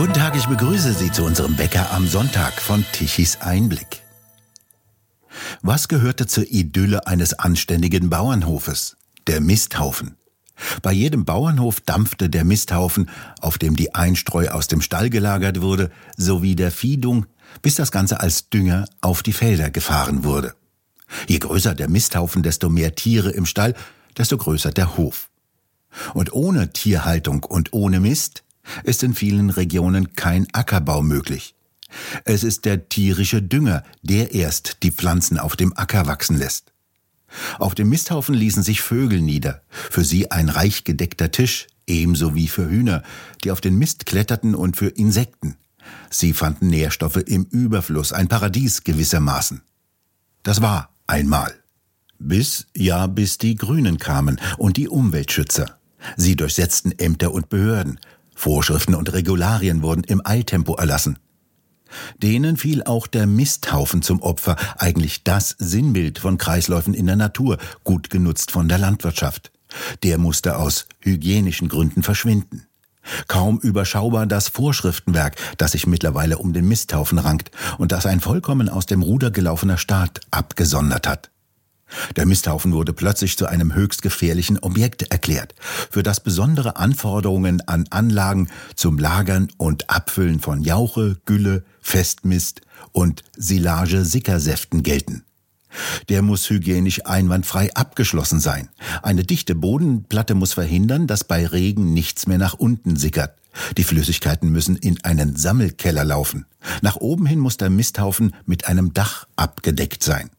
Guten Tag, ich begrüße Sie zu unserem Bäcker am Sonntag von Tichys Einblick. Was gehörte zur Idylle eines anständigen Bauernhofes? Der Misthaufen. Bei jedem Bauernhof dampfte der Misthaufen, auf dem die Einstreu aus dem Stall gelagert wurde, sowie der Viehdung, bis das Ganze als Dünger auf die Felder gefahren wurde. Je größer der Misthaufen, desto mehr Tiere im Stall, desto größer der Hof. Und ohne Tierhaltung und ohne Mist ist in vielen Regionen kein Ackerbau möglich. Es ist der tierische Dünger, der erst die Pflanzen auf dem Acker wachsen lässt. Auf dem Misthaufen ließen sich Vögel nieder, für sie ein reich gedeckter Tisch, ebenso wie für Hühner, die auf den Mist kletterten und für Insekten. Sie fanden Nährstoffe im Überfluss, ein Paradies gewissermaßen. Das war einmal. Bis, ja, bis die Grünen kamen und die Umweltschützer. Sie durchsetzten Ämter und Behörden, Vorschriften und Regularien wurden im Eiltempo erlassen. Denen fiel auch der Misthaufen zum Opfer, eigentlich das Sinnbild von Kreisläufen in der Natur, gut genutzt von der Landwirtschaft. Der musste aus hygienischen Gründen verschwinden. Kaum überschaubar das Vorschriftenwerk, das sich mittlerweile um den Misthaufen rankt und das ein vollkommen aus dem Ruder gelaufener Staat abgesondert hat. Der Misthaufen wurde plötzlich zu einem höchst gefährlichen Objekt erklärt, für das besondere Anforderungen an Anlagen zum Lagern und Abfüllen von Jauche, Gülle, Festmist und Silage-Sickersäften gelten. Der muss hygienisch einwandfrei abgeschlossen sein. Eine dichte Bodenplatte muss verhindern, dass bei Regen nichts mehr nach unten sickert. Die Flüssigkeiten müssen in einen Sammelkeller laufen. Nach oben hin muss der Misthaufen mit einem Dach abgedeckt sein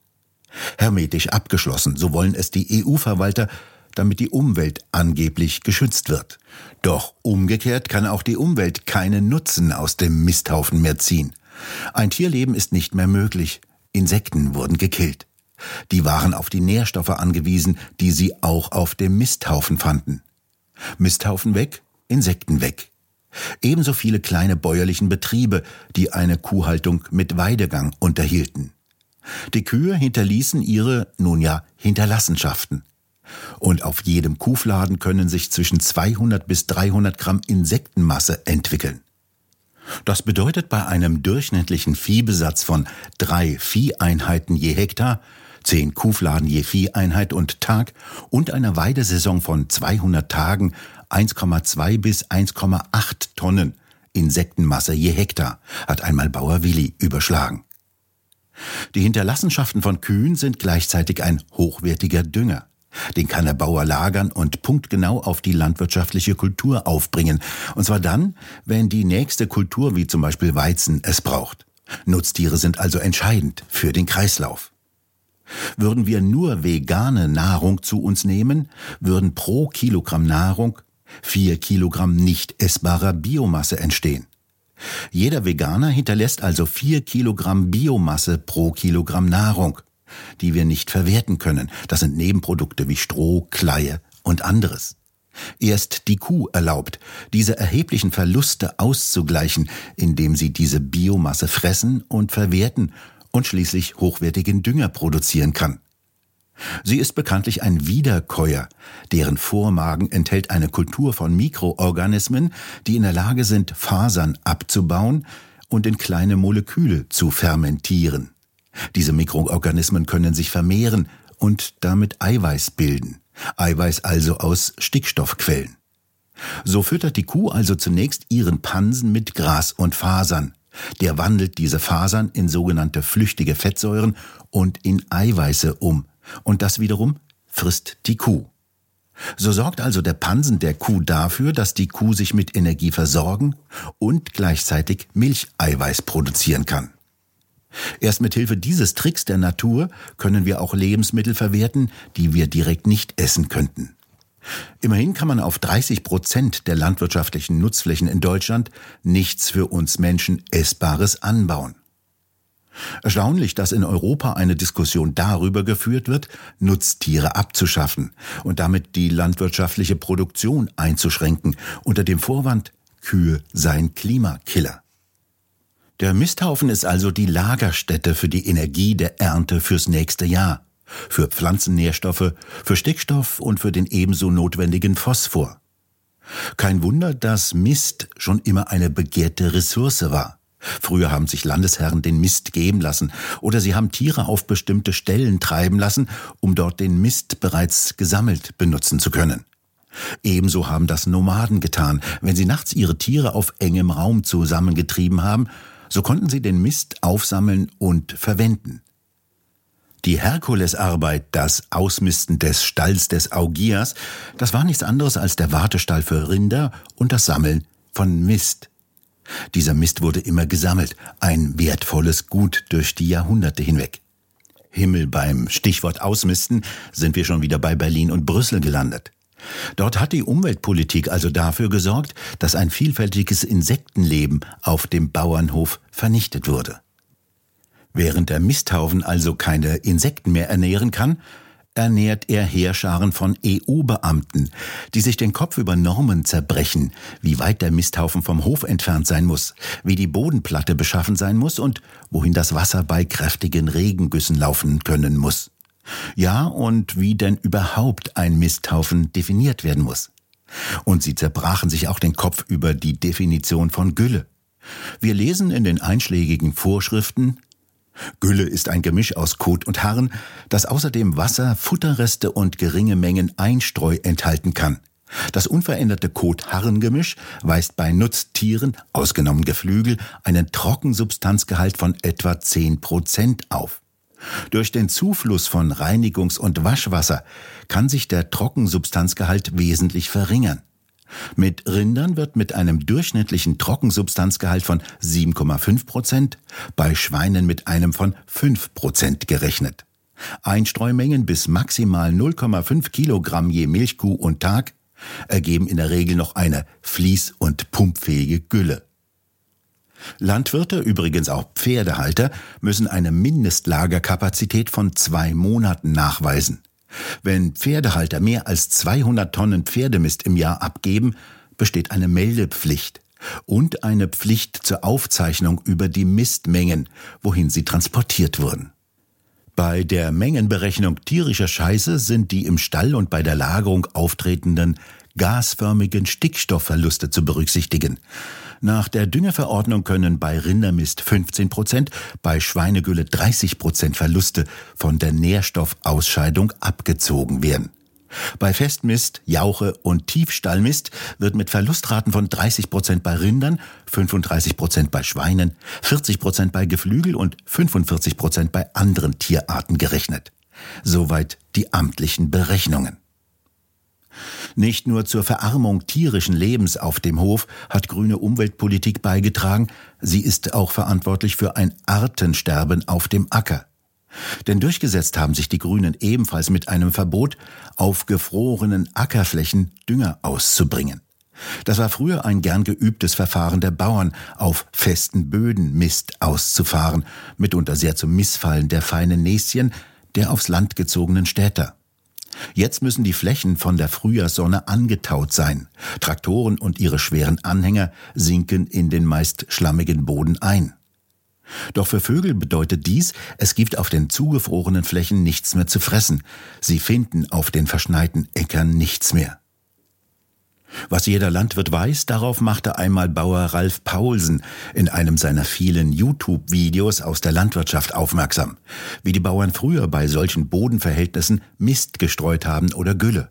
hermetisch abgeschlossen, so wollen es die EU-Verwalter, damit die Umwelt angeblich geschützt wird. Doch umgekehrt kann auch die Umwelt keinen Nutzen aus dem Misthaufen mehr ziehen. Ein Tierleben ist nicht mehr möglich. Insekten wurden gekillt. Die waren auf die Nährstoffe angewiesen, die sie auch auf dem Misthaufen fanden. Misthaufen weg, Insekten weg. Ebenso viele kleine bäuerlichen Betriebe, die eine Kuhhaltung mit Weidegang unterhielten. Die Kühe hinterließen ihre, nun ja, Hinterlassenschaften. Und auf jedem Kuhfladen können sich zwischen 200 bis 300 Gramm Insektenmasse entwickeln. Das bedeutet bei einem durchschnittlichen Viehbesatz von drei Vieheinheiten je Hektar, zehn Kuhfladen je Vieheinheit und Tag und einer Weidesaison von 200 Tagen 1,2 bis 1,8 Tonnen Insektenmasse je Hektar, hat einmal Bauer Willi überschlagen. Die Hinterlassenschaften von Kühen sind gleichzeitig ein hochwertiger Dünger. Den kann der Bauer lagern und punktgenau auf die landwirtschaftliche Kultur aufbringen. Und zwar dann, wenn die nächste Kultur, wie zum Beispiel Weizen, es braucht. Nutztiere sind also entscheidend für den Kreislauf. Würden wir nur vegane Nahrung zu uns nehmen, würden pro Kilogramm Nahrung vier Kilogramm nicht essbarer Biomasse entstehen. Jeder Veganer hinterlässt also vier Kilogramm Biomasse pro Kilogramm Nahrung, die wir nicht verwerten können. Das sind Nebenprodukte wie Stroh, Kleie und anderes. Erst die Kuh erlaubt, diese erheblichen Verluste auszugleichen, indem sie diese Biomasse fressen und verwerten und schließlich hochwertigen Dünger produzieren kann. Sie ist bekanntlich ein Wiederkäuer, deren Vormagen enthält eine Kultur von Mikroorganismen, die in der Lage sind, Fasern abzubauen und in kleine Moleküle zu fermentieren. Diese Mikroorganismen können sich vermehren und damit Eiweiß bilden. Eiweiß also aus Stickstoffquellen. So füttert die Kuh also zunächst ihren Pansen mit Gras und Fasern. Der wandelt diese Fasern in sogenannte flüchtige Fettsäuren und in Eiweiße um, und das wiederum frisst die Kuh. So sorgt also der Pansen der Kuh dafür, dass die Kuh sich mit Energie versorgen und gleichzeitig Milcheiweiß produzieren kann. Erst mit Hilfe dieses Tricks der Natur können wir auch Lebensmittel verwerten, die wir direkt nicht essen könnten. Immerhin kann man auf 30 Prozent der landwirtschaftlichen Nutzflächen in Deutschland nichts für uns Menschen Essbares anbauen. Erstaunlich, dass in Europa eine Diskussion darüber geführt wird, Nutztiere abzuschaffen und damit die landwirtschaftliche Produktion einzuschränken, unter dem Vorwand, Kühe seien Klimakiller. Der Misthaufen ist also die Lagerstätte für die Energie der Ernte fürs nächste Jahr, für Pflanzennährstoffe, für Stickstoff und für den ebenso notwendigen Phosphor. Kein Wunder, dass Mist schon immer eine begehrte Ressource war. Früher haben sich Landesherren den Mist geben lassen oder sie haben Tiere auf bestimmte Stellen treiben lassen, um dort den Mist bereits gesammelt benutzen zu können. Ebenso haben das Nomaden getan. Wenn sie nachts ihre Tiere auf engem Raum zusammengetrieben haben, so konnten sie den Mist aufsammeln und verwenden. Die Herkulesarbeit, das Ausmisten des Stalls des Augias, das war nichts anderes als der Wartestall für Rinder und das Sammeln von Mist. Dieser Mist wurde immer gesammelt, ein wertvolles Gut durch die Jahrhunderte hinweg. Himmel beim Stichwort Ausmisten sind wir schon wieder bei Berlin und Brüssel gelandet. Dort hat die Umweltpolitik also dafür gesorgt, dass ein vielfältiges Insektenleben auf dem Bauernhof vernichtet wurde. Während der Misthaufen also keine Insekten mehr ernähren kann, ernährt er Heerscharen von EU-Beamten, die sich den Kopf über Normen zerbrechen, wie weit der Misthaufen vom Hof entfernt sein muss, wie die Bodenplatte beschaffen sein muss und wohin das Wasser bei kräftigen Regengüssen laufen können muss. Ja, und wie denn überhaupt ein Misthaufen definiert werden muss. Und sie zerbrachen sich auch den Kopf über die Definition von Gülle. Wir lesen in den einschlägigen Vorschriften Gülle ist ein Gemisch aus Kot und Harn, das außerdem Wasser, Futterreste und geringe Mengen Einstreu enthalten kann. Das unveränderte Kot-Harn-Gemisch weist bei Nutztieren, ausgenommen Geflügel, einen Trockensubstanzgehalt von etwa 10 Prozent auf. Durch den Zufluss von Reinigungs- und Waschwasser kann sich der Trockensubstanzgehalt wesentlich verringern. Mit Rindern wird mit einem durchschnittlichen Trockensubstanzgehalt von 7,5 Prozent, bei Schweinen mit einem von 5 Prozent gerechnet. Einstreumengen bis maximal 0,5 Kilogramm je Milchkuh und Tag ergeben in der Regel noch eine fließ- und pumpfähige Gülle. Landwirte, übrigens auch Pferdehalter, müssen eine Mindestlagerkapazität von zwei Monaten nachweisen. Wenn Pferdehalter mehr als 200 Tonnen Pferdemist im Jahr abgeben, besteht eine Meldepflicht und eine Pflicht zur Aufzeichnung über die Mistmengen, wohin sie transportiert wurden. Bei der Mengenberechnung tierischer Scheiße sind die im Stall und bei der Lagerung auftretenden gasförmigen Stickstoffverluste zu berücksichtigen. Nach der Düngeverordnung können bei Rindermist 15 Prozent, bei Schweinegülle 30 Prozent Verluste von der Nährstoffausscheidung abgezogen werden. Bei Festmist, Jauche und Tiefstallmist wird mit Verlustraten von 30 Prozent bei Rindern, 35 Prozent bei Schweinen, 40 Prozent bei Geflügel und 45 Prozent bei anderen Tierarten gerechnet. Soweit die amtlichen Berechnungen. Nicht nur zur Verarmung tierischen Lebens auf dem Hof hat grüne Umweltpolitik beigetragen, sie ist auch verantwortlich für ein Artensterben auf dem Acker. Denn durchgesetzt haben sich die Grünen ebenfalls mit einem Verbot, auf gefrorenen Ackerflächen Dünger auszubringen. Das war früher ein gern geübtes Verfahren der Bauern, auf festen Böden Mist auszufahren, mitunter sehr zum Missfallen der feinen Näschen der aufs Land gezogenen Städter. Jetzt müssen die Flächen von der Frühjahrssonne angetaut sein. Traktoren und ihre schweren Anhänger sinken in den meist schlammigen Boden ein. Doch für Vögel bedeutet dies, es gibt auf den zugefrorenen Flächen nichts mehr zu fressen. Sie finden auf den verschneiten Äckern nichts mehr. Was jeder Landwirt weiß, darauf machte einmal Bauer Ralf Paulsen in einem seiner vielen YouTube-Videos aus der Landwirtschaft aufmerksam, wie die Bauern früher bei solchen Bodenverhältnissen Mist gestreut haben oder Gülle.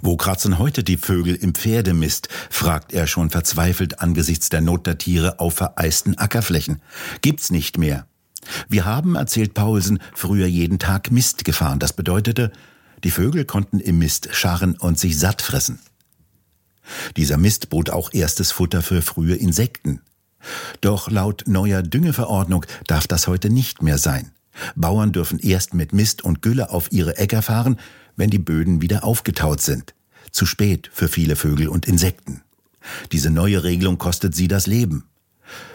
Wo kratzen heute die Vögel im Pferdemist? fragt er schon verzweifelt angesichts der Not der Tiere auf vereisten Ackerflächen. Gibt's nicht mehr. Wir haben, erzählt Paulsen, früher jeden Tag Mist gefahren. Das bedeutete, die Vögel konnten im Mist scharren und sich satt fressen. Dieser Mist bot auch erstes Futter für frühe Insekten. Doch laut neuer Düngeverordnung darf das heute nicht mehr sein. Bauern dürfen erst mit Mist und Gülle auf ihre Äcker fahren, wenn die Böden wieder aufgetaut sind. Zu spät für viele Vögel und Insekten. Diese neue Regelung kostet sie das Leben.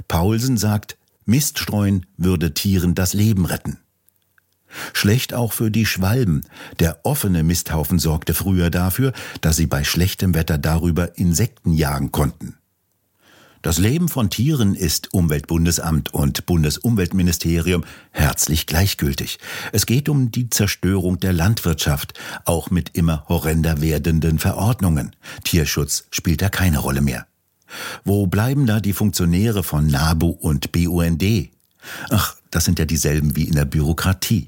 Paulsen sagt, Mist streuen würde Tieren das Leben retten. Schlecht auch für die Schwalben. Der offene Misthaufen sorgte früher dafür, dass sie bei schlechtem Wetter darüber Insekten jagen konnten. Das Leben von Tieren ist Umweltbundesamt und Bundesumweltministerium herzlich gleichgültig. Es geht um die Zerstörung der Landwirtschaft, auch mit immer horrender werdenden Verordnungen. Tierschutz spielt da keine Rolle mehr. Wo bleiben da die Funktionäre von NABU und BUND? Ach, das sind ja dieselben wie in der Bürokratie.